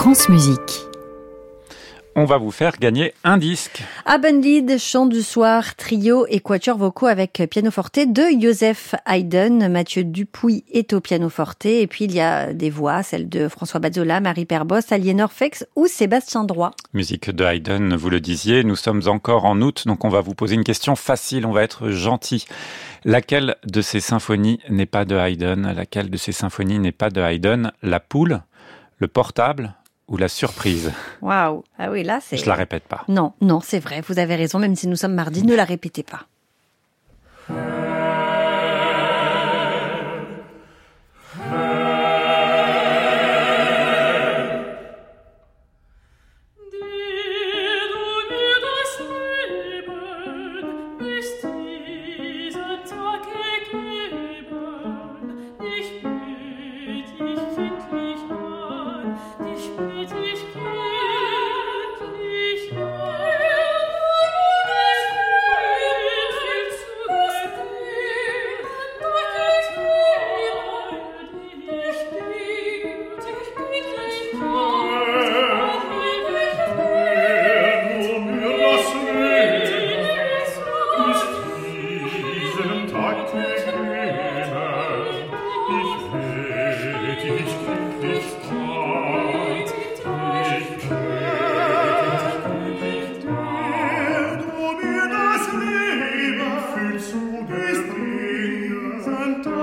France Musique. On va vous faire gagner un disque. Abendlied, chant du soir, trio et quatuor vocaux avec pianoforte de Joseph Haydn. Mathieu Dupuis est au pianoforte. Et puis il y a des voix, celles de François Bazzola, Marie Perbos, Aliénor Fex ou Sébastien Droit. Musique de Haydn, vous le disiez, nous sommes encore en août, donc on va vous poser une question facile, on va être gentil. Laquelle de ces symphonies n'est pas de Haydn? Laquelle de ces symphonies n'est pas de Haydn? La poule? Le portable? Ou la surprise Waouh Ah oui, là c'est... Je la répète pas. Non, non, c'est vrai, vous avez raison, même si nous sommes mardi, ne la répétez pas.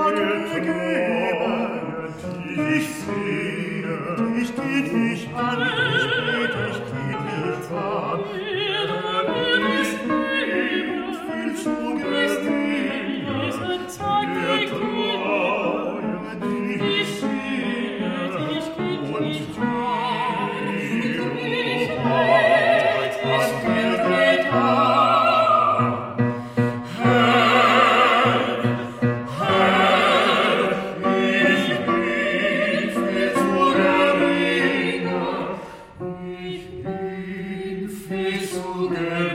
Amen. Amen.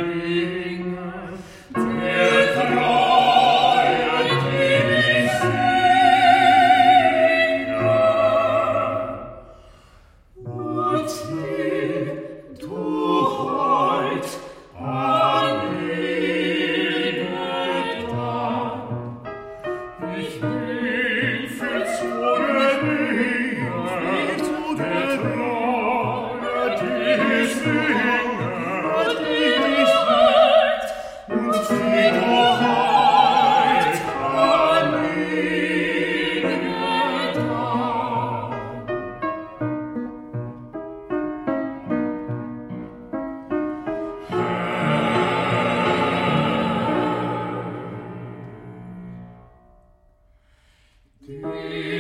Dear.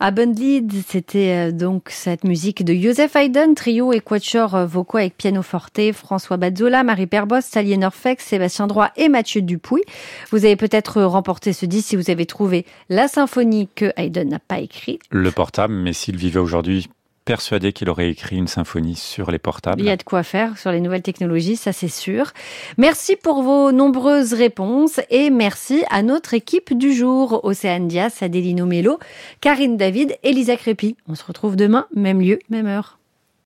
Abendlied, c'était euh, donc cette musique de Joseph Haydn, trio et quatuor euh, vocaux avec piano forte, François Bazzola, Marie Perbos, Salier Norfex, Sébastien Droit et Mathieu Dupuis. Vous avez peut-être remporté ce disque si vous avez trouvé la symphonie que Haydn n'a pas écrite. Le portable, mais s'il vivait aujourd'hui, persuadé qu'il aurait écrit une symphonie sur les portables. Il y a de quoi faire sur les nouvelles technologies, ça c'est sûr. Merci pour vos nombreuses réponses et merci à notre équipe du jour, Océane Dias, Adelino Mello, Karine David et Lisa Crépi. On se retrouve demain, même lieu, même heure.